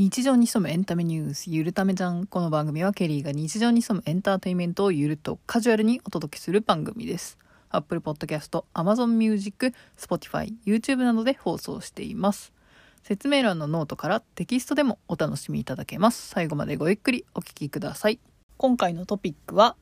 日常に潜むエンタメニュースゆるためじゃんこの番組はケリーが日常に潜むエンターテインメントをゆるとカジュアルにお届けする番組です。Apple Podcast、Amazon Music、Spotify、YouTube などで放送しています。説明欄のノートからテキストでもお楽しみいただけます。最後までごゆっくりお聴きください。今回のトピックは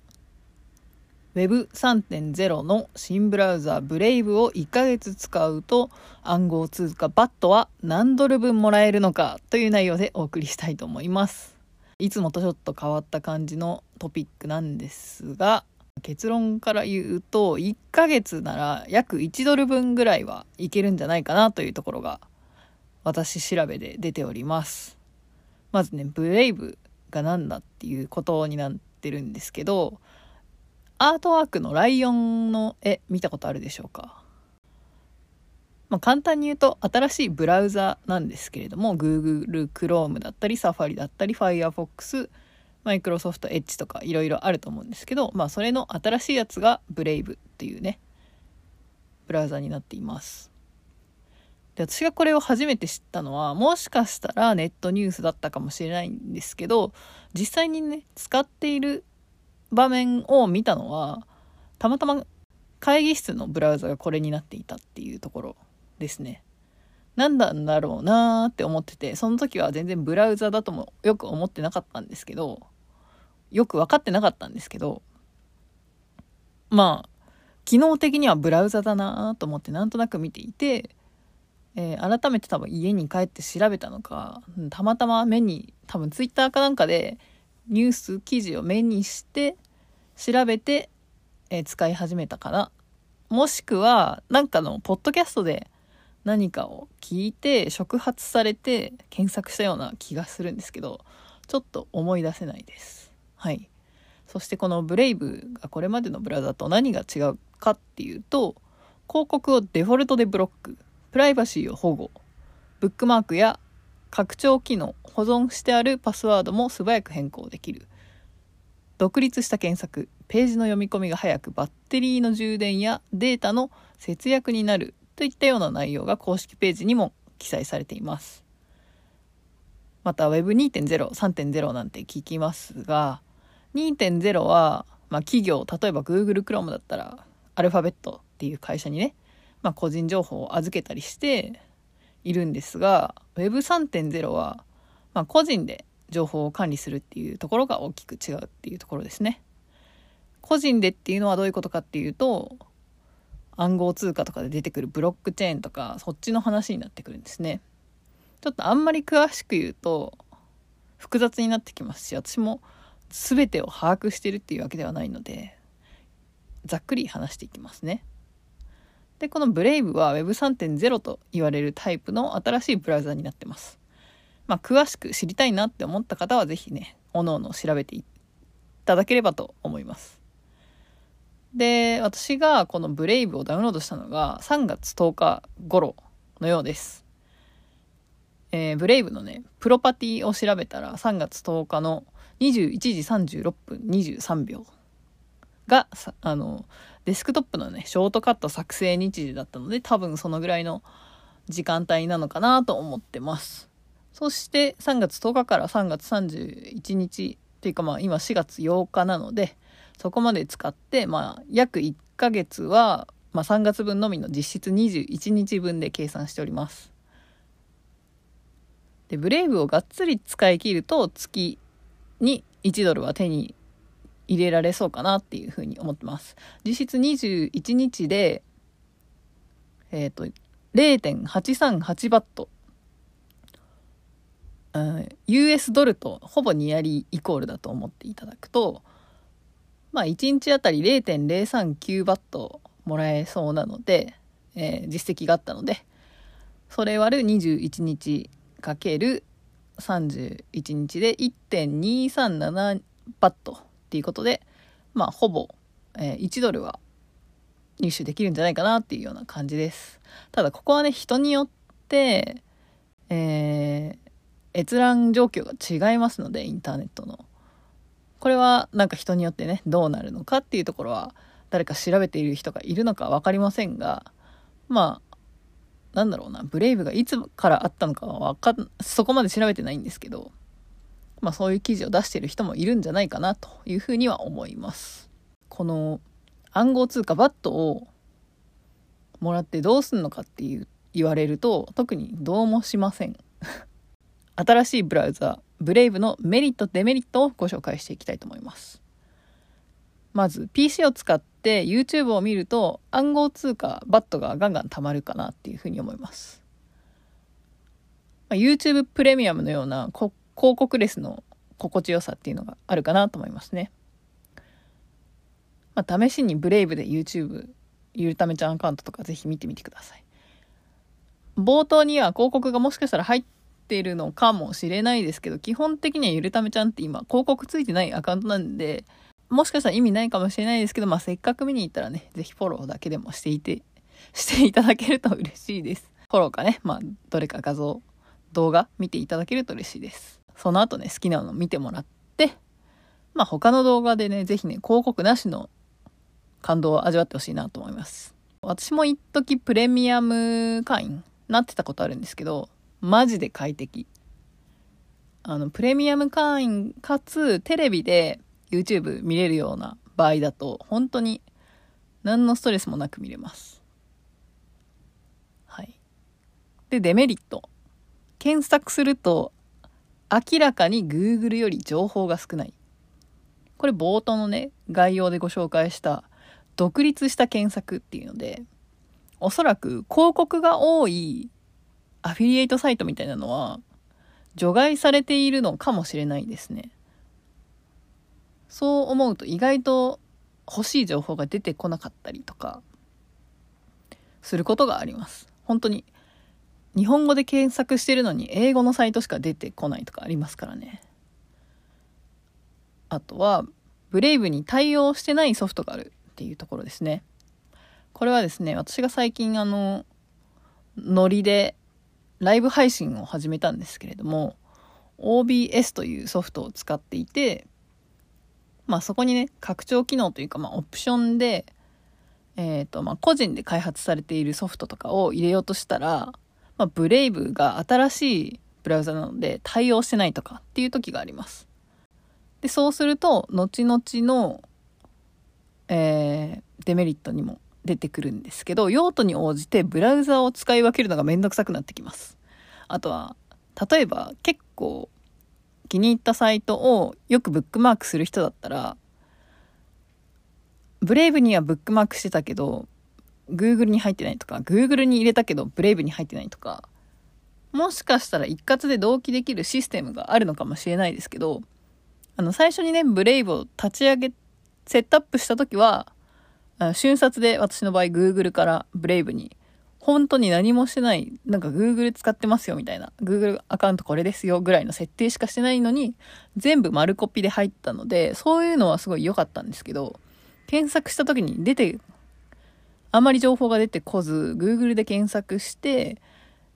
Web3.0 の新ブラウザブレイブを1ヶ月使うと暗号通貨バットは何ドル分もらえるのかという内容でお送りしたいと思います。いつもとちょっと変わった感じのトピックなんですが結論から言うと1ヶ月なら約1ドル分ぐらいはいけるんじゃないかなというところが私調べで出ております。まずね、ブレイブが何だっていうことになってるんですけどアートワークのライオンの絵見たことあるでしょうか？まあ、簡単に言うと新しいブラウザなんですけれども Google Chrome だったり Safari だったり Firefox マイクロソフトエッジとかいろいろあると思うんですけど、まあ、それの新しいやつが Brave っていうねブラウザになっています。で私がこれを初めて知ったのはもしかしたらネットニュースだったかもしれないんですけど実際にね使っている場面を見たのはたまたま会議室のブラウザがこれになっていたっていうところですね。何なんだろうなーって思っててその時は全然ブラウザだともよく思ってなかったんですけどよく分かってなかったんですけどまあ機能的にはブラウザだなと思ってなんとなく見ていて、えー、改めて多分家に帰って調べたのかたまたま目に多分ツイッターかなんかでニュース記事を目にして調べて、えー、使い始めたかな。もしくは、なんかの、ポッドキャストで何かを聞いて、触発されて検索したような気がするんですけど、ちょっと思い出せないです。はい。そしてこのブレイブがこれまでのブラウザと何が違うかっていうと、広告をデフォルトでブロック、プライバシーを保護、ブックマークや拡張機能保存してあるパスワードも素早く変更できる。独立した検索ページの読み込みが早くバッテリーの充電やデータの節約になるといったような内容が公式ページにも記載されています。また Web2.0、3.0なんて聞きますが2.0は、まあ、企業例えば Google Chrome だったらアルファベットっていう会社にね、まあ、個人情報を預けたりしているんですが Web3.0 は、まあ、個人で情報を管理するっていうところが大きく違うっていうところですね。個人でっていうのはどういうことかっていうと暗号通貨とかで出てくるブロックチェーンとかそっちの話になってくるんですね。ちょっとあんまり詳しく言うと複雑になってきますし私も全てを把握してるっていうわけではないのでざっくり話していきますね。で、このブレイブは Web3.0 と言われるタイプの新しいブラウザになってます。まあ、詳しく知りたいなって思った方は是非ね、おのおの調べていただければと思います。で、私がこのブレイブをダウンロードしたのが3月10日頃のようです。えー、ブレイブのね、プロパティを調べたら3月10日の21時36分23秒が、あの、デスクトップのね、ショートカット作成日時だったので、多分そのぐらいの時間帯なのかなと思ってます。そして3月10日から3月31日っていうかまあ今4月8日なので、そこまで使って、まあ約1ヶ月は、まあ3月分のみの実質21日分で計算しております。で、ブレイブをがっつり使い切ると月に1ドルは手に入れられそうかなっていうふうに思ってます。実質21日で、えっ、ー、と、0.838バット。うん、US ドルとほぼニアリーイコールだと思っていただくと、まあ1日あたり0.039バットもらえそうなので、えー、実績があったので、それ割る21日かける31日で1.237バットっていうことで、まあ、ほぼ、えー、1ドルは入手できるんじゃないかなっていうような感じです。ただ、ここはね、人によって、えー、閲覧状況が違いますので、インターネットの。これはなんか人によってね、どうなるのかっていうところは、誰か調べている人がいるのか分かりませんが、まあ、なんだろうな、ブレイブがいつからあったのかはわかん、そこまで調べてないんですけど、まあそういう記事を出してる人もいるんじゃないかなというふうには思います。この暗号通貨バットをもらってどうすんのかっていう言われると特にどうもしません。新しいブラウザブレイブのメリットデメリットをご紹介していきたいと思います。まず PC を使って YouTube を見ると暗号通貨バットがガンガン貯まるかなっていうふうに思います。YouTube プレミアムのような広広告レスの心地よさっていうのがあるかなと思いますね。まあ、試しにブレイブで YouTube ゆるためちゃんアカウントとかぜひ見てみてください。冒頭には広告がもしかしたら入ってるのかもしれないですけど、基本的にはゆるためちゃんって今広告ついてないアカウントなんで、もしかしたら意味ないかもしれないですけど、まあ、せっかく見に行ったらね、ぜひフォローだけでもしていて、していただけると嬉しいです。フォローかね、まあ、どれか画像、動画見ていただけると嬉しいです。その後ね、好きなの見てもらって、まあ、他の動画でね、ぜひね、広告なしの感動を味わってほしいなと思います。私も一時プレミアム会員なってたことあるんですけど、マジで快適。あの、プレミアム会員かつテレビで YouTube 見れるような場合だと、本当に何のストレスもなく見れます。はい。で、デメリット。検索すると、明らかに Google より情報が少ない。これ冒頭のね、概要でご紹介した独立した検索っていうので、おそらく広告が多いアフィリエイトサイトみたいなのは除外されているのかもしれないですね。そう思うと意外と欲しい情報が出てこなかったりとかすることがあります。本当に日本語で検索してるのに英語のサイトしか出てこないとかありますからね。あとはブレイブに対応してないソフトがあるっていうところですね。これはですね、私が最近あの、ノリでライブ配信を始めたんですけれども、OBS というソフトを使っていて、まあそこにね、拡張機能というか、まあオプションで、えっ、ー、と、まあ個人で開発されているソフトとかを入れようとしたら、まあブレイブが新しいブラウザなので対応してないとかっていう時があります。で、そうすると、後々の、えー、デメリットにも出てくるんですけど、用途に応じてブラウザを使い分けるのがめんどくさくなってきます。あとは、例えば結構気に入ったサイトをよくブックマークする人だったら、ブレイブにはブックマークしてたけど、Google に入ってないとか、Google に入れたけど、ブレイブに入ってないとか、もしかしたら一括で同期できるシステムがあるのかもしれないですけど、あの、最初にね、ブレイブを立ち上げ、セットアップした時は、瞬殺で私の場合 Google からブレイブに本当に何もしてない、なんか Google 使ってますよみたいな、Google アカウントこれですよぐらいの設定しかしてないのに、全部丸コピで入ったので、そういうのはすごい良かったんですけど、検索した時に出て、あまり情報が出てこず、Google で検索して、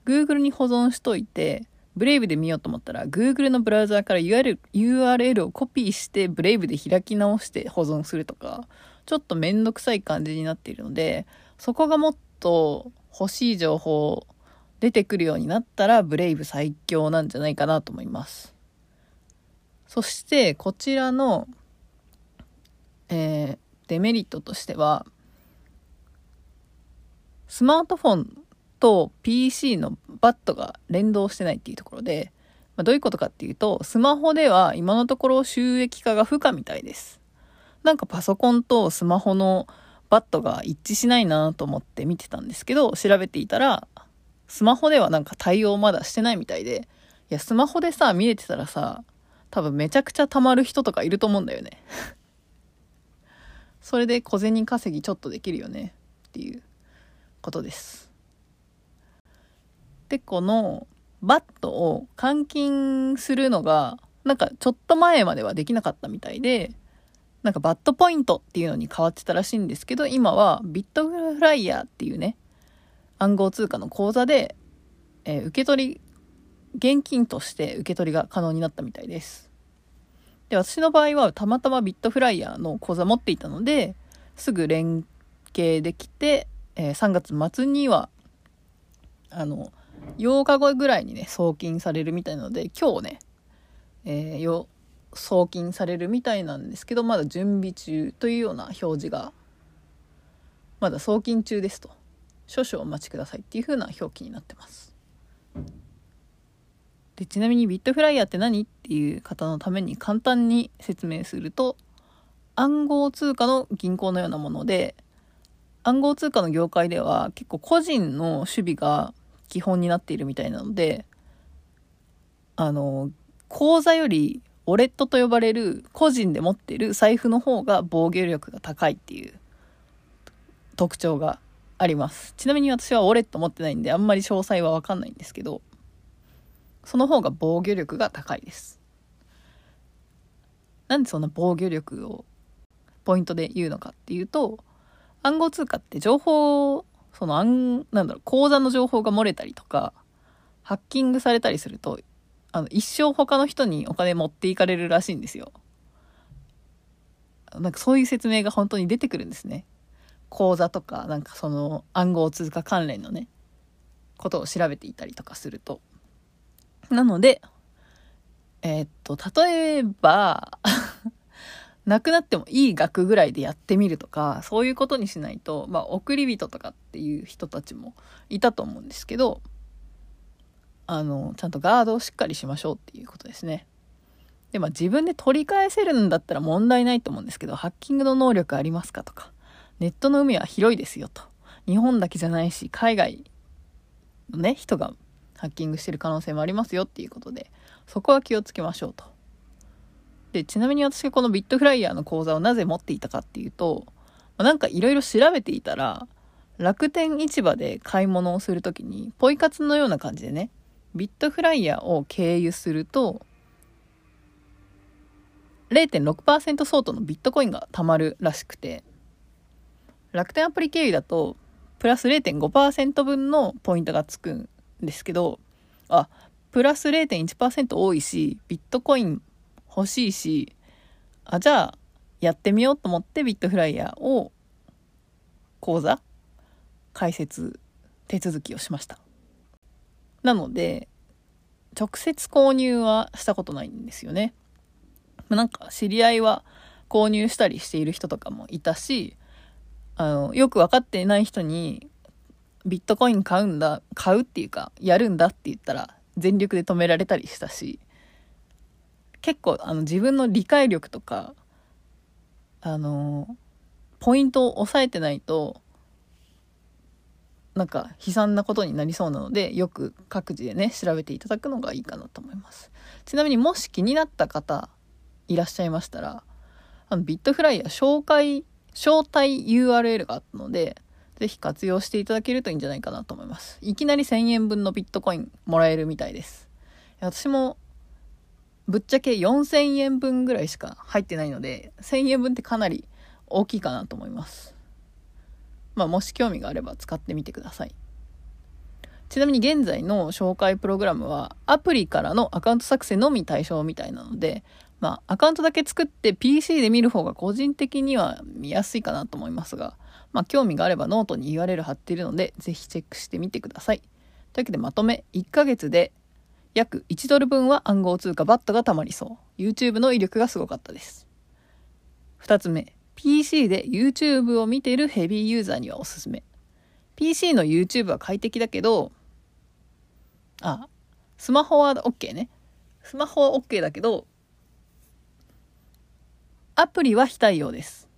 Google に保存しといて、ブレイブで見ようと思ったら、Google のブラウザーから URL, URL をコピーして、ブレイブで開き直して保存するとか、ちょっとめんどくさい感じになっているので、そこがもっと欲しい情報出てくるようになったらブレイブ最強なんじゃないかなと思います。そしてこちらの、えー、デメリットとしてはスマートフォンと PC のバットが連動してないっていうところで、まあ、どういうことかっていうとスマホでは今のところ収益化が不可みたいです。なんかパソコンとスマホのバットが一致しないなと思って見てたんですけど、調べていたら、スマホではなんか対応まだしてないみたいで、いや、スマホでさ、見れてたらさ、多分めちゃくちゃ溜まる人とかいると思うんだよね。それで小銭稼ぎちょっとできるよねっていうことです。で、このバットを換金するのが、なんかちょっと前まではできなかったみたいで、なんかバットポイントっていうのに変わってたらしいんですけど、今はビットフライヤーっていうね、暗号通貨の口座で、えー、受け取り、現金として受け取りが可能になったみたいです。で、私の場合はたまたまビットフライヤーの口座持っていたので、すぐ連携できて、えー、3月末には、あの8日後ぐらいにね送金されるみたいなので今日ね、えー、よ送金されるみたいなんですけどまだ準備中というような表示がまだ送金中ですと。少々お待ちくださいっていう風な表記になってます。でちなみにビットフライヤーって何っていう方のために簡単に説明すると暗号通貨の銀行のようなもので暗号通貨の業界では結構個人の守備が基本になっているみたいなのであの口座よりウォレットと呼ばれる個人で持ってる財布の方が防御力が高いっていう特徴があります。ちなみに私はウォレット持ってないんであんまり詳細は分かんないんですけどその方が防御力が高いです。なんでそんな防御力をポイントで言うのかっていうと暗号通貨って情報その暗なんだろう口座の情報が漏れたりとかハッキングされたりするとあの一生他の人にお金持っていかれるらしいんですよ。なんかそういう説明が本当に出てくるんですね。口座とかなんかその暗号通貨関連のねことを調べていたりとかすると。なのでえー、っと例えばなくなってもいい額ぐらいでやってみるとかそういうことにしないとまあ送り人とかっていう人たちもいたと思うんですけどあのちゃんとガードをしっかりしましょうっていうことですね。でまあ自分で取り返せるんだったら問題ないと思うんですけどハッキングの能力ありますかとかネットの海は広いですよと日本だけじゃないし海外のね人がハッキングしてる可能性もありますよっていうことでそこは気をつけましょうと。で、ちなみに私がこのビットフライヤーの口座をなぜ持っていたかっていうと、まなんかいろいろ調べていたら、楽天市場で買い物をするときに、ポイ活のような感じでね、ビットフライヤーを経由すると、0.6%相当のビットコインが貯まるらしくて、楽天アプリ経由だと、プラス0.5%分のポイントがつくんですけど、あ、プラス0.1%多いし、ビットコイン欲しいし、あ、じゃあ、やってみようと思ってビットフライヤーを、講座開設手続きをしました。なので、直接購入はしたことないんですよね。なんか知り合いは購入したりしている人とかもいたし、あの、よく分かっていない人にビットコイン買うんだ、買うっていうか、やるんだって言ったら全力で止められたりしたし、結構あの自分の理解力とかあのポイントを押さえてないとなんか悲惨なことになりそうなのでよく各自でね調べていただくのがいいかなと思います。ちなみにもし気になった方いらっしゃいましたらあのビットフライヤー紹介招待 URL があったので是非活用していただけるといいんじゃないかなと思います。いきなり1000円分のビットコインもらえるみたいです。私もぶっちゃけ4000円分ぐらいしか入ってないので、1000円分ってかなり大きいかなと思います。まあ、もし興味があれば使ってみてください。ちなみに現在の紹介プログラムはアプリからのアカウント作成のみ対象みたいなので、まあ、アカウントだけ作って PC で見る方が個人的には見やすいかなと思いますが、まあ、興味があればノートに URL 貼っているので、ぜひチェックしてみてください。というわけでまとめ、1ヶ月で約1ドル分は暗号通貨バットが貯まりそう。YouTube の威力がすごかったです。2つ目、PC で YouTube を見ているヘビーユーザーにはおすすめ。PC の YouTube は快適だけど、あ、スマホは OK ね。スマホは OK だけど、アプリは非対応です。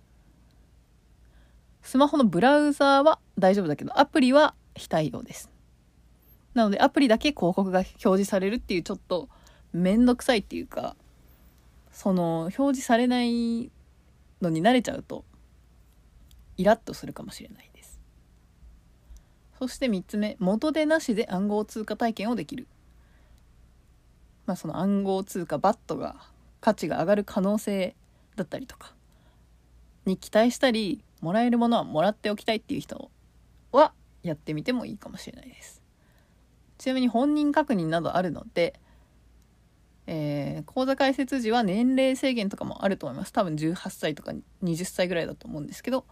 スマホのブラウザーは大丈夫だけど、アプリは非対応です。なのでアプリだけ広告が表示されるっていうちょっと面倒くさいっていうかその表示されないのに慣れちゃうとイラッとするかもしれないです。そして3つ目元でなしで暗号通貨体験をできる。まあその暗号通貨バットが価値が上がる可能性だったりとかに期待したりもらえるものはもらっておきたいっていう人はやってみてもいいかもしれないです。ちなみに本人確認などあるので、えー、口座開設時は年齢制限とかもあると思います。多分18歳とか20歳ぐらいだと思うんですけど、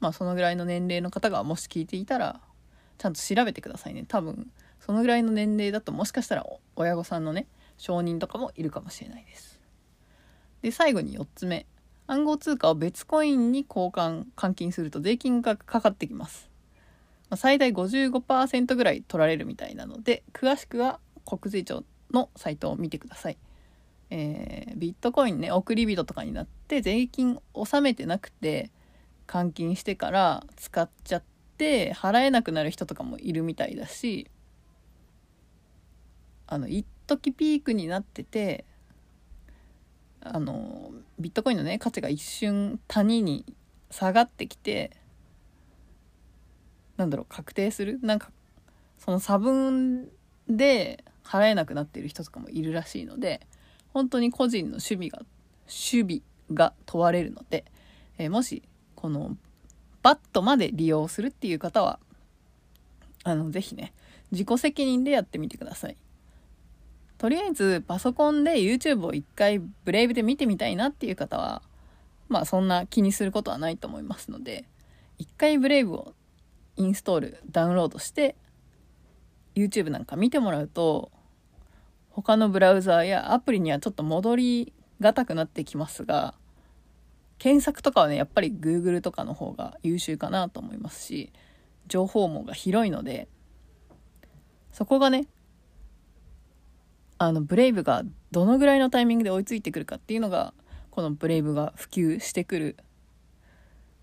まあそのぐらいの年齢の方がもし聞いていたら、ちゃんと調べてくださいね。多分そのぐらいの年齢だともしかしたら親御さんのね承認とかもいるかもしれないです。で最後に4つ目。暗号通貨を別コインに交換換金すると税金がかかってきます。最大55%ぐらい取られるみたいなので詳しくは国税庁のサイトを見てください。えー、ビットコインね送り人とかになって税金納めてなくて換金してから使っちゃって払えなくなる人とかもいるみたいだしあの一時ピークになっててあのビットコインのね価値が一瞬谷に下がってきてなんだろう確定する？なんかその差分で払えなくなっている人とかもいるらしいので本当に個人の守備が守備が問われるので、えー、もしこのバットまで利用するっていう方はあのぜひね自己責任でやってみてください。とりあえずパソコンで YouTube を一回ブレイブで見てみたいなっていう方はまあそんな気にすることはないと思いますので一回ブレイブをインストールダウンロードして YouTube なんか見てもらうと他のブラウザーやアプリにはちょっと戻りがたくなってきますが検索とかはねやっぱり Google とかの方が優秀かなと思いますし情報網が広いのでそこがねあのブレイブがどのぐらいのタイミングで追いついてくるかっていうのがこのブレイブが普及してくる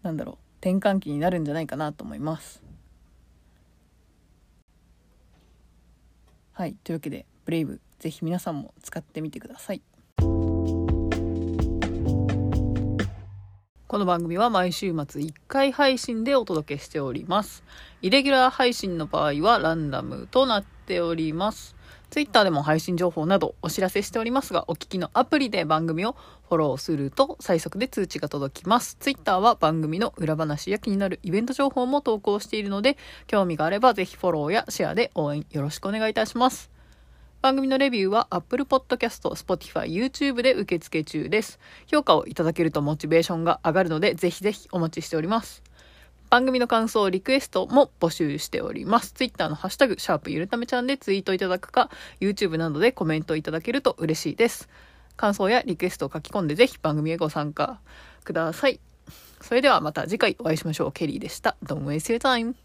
なんだろう転換期になるんじゃないかなと思います。はい、というわけで、ブレイブ、ぜひ皆さんも使ってみてください。この番組は毎週末1回配信でお届けしております。イレギュラー配信の場合はランダムとなっております。Twitter でも配信情報などお知らせしておりますが、お聞きのアプリで番組をフォローすると最速で通知が届きます。Twitter は番組の裏話や気になるイベント情報も投稿しているので、興味があればぜひフォローやシェアで応援よろしくお願いいたします。番組のレビューは Apple Podcast、Spotify、YouTube で受付中です。評価をいただけるとモチベーションが上がるので、ぜひぜひお待ちしております。番組の感想、リクエストも募集しております。Twitter のハッシュタグ、シャープゆるためちゃんでツイートいただくか、YouTube などでコメントいただけると嬉しいです。感想やリクエストを書き込んでぜひ番組へご参加ください。それではまた次回お会いしましょう。ケリーでした。Don't waste your time.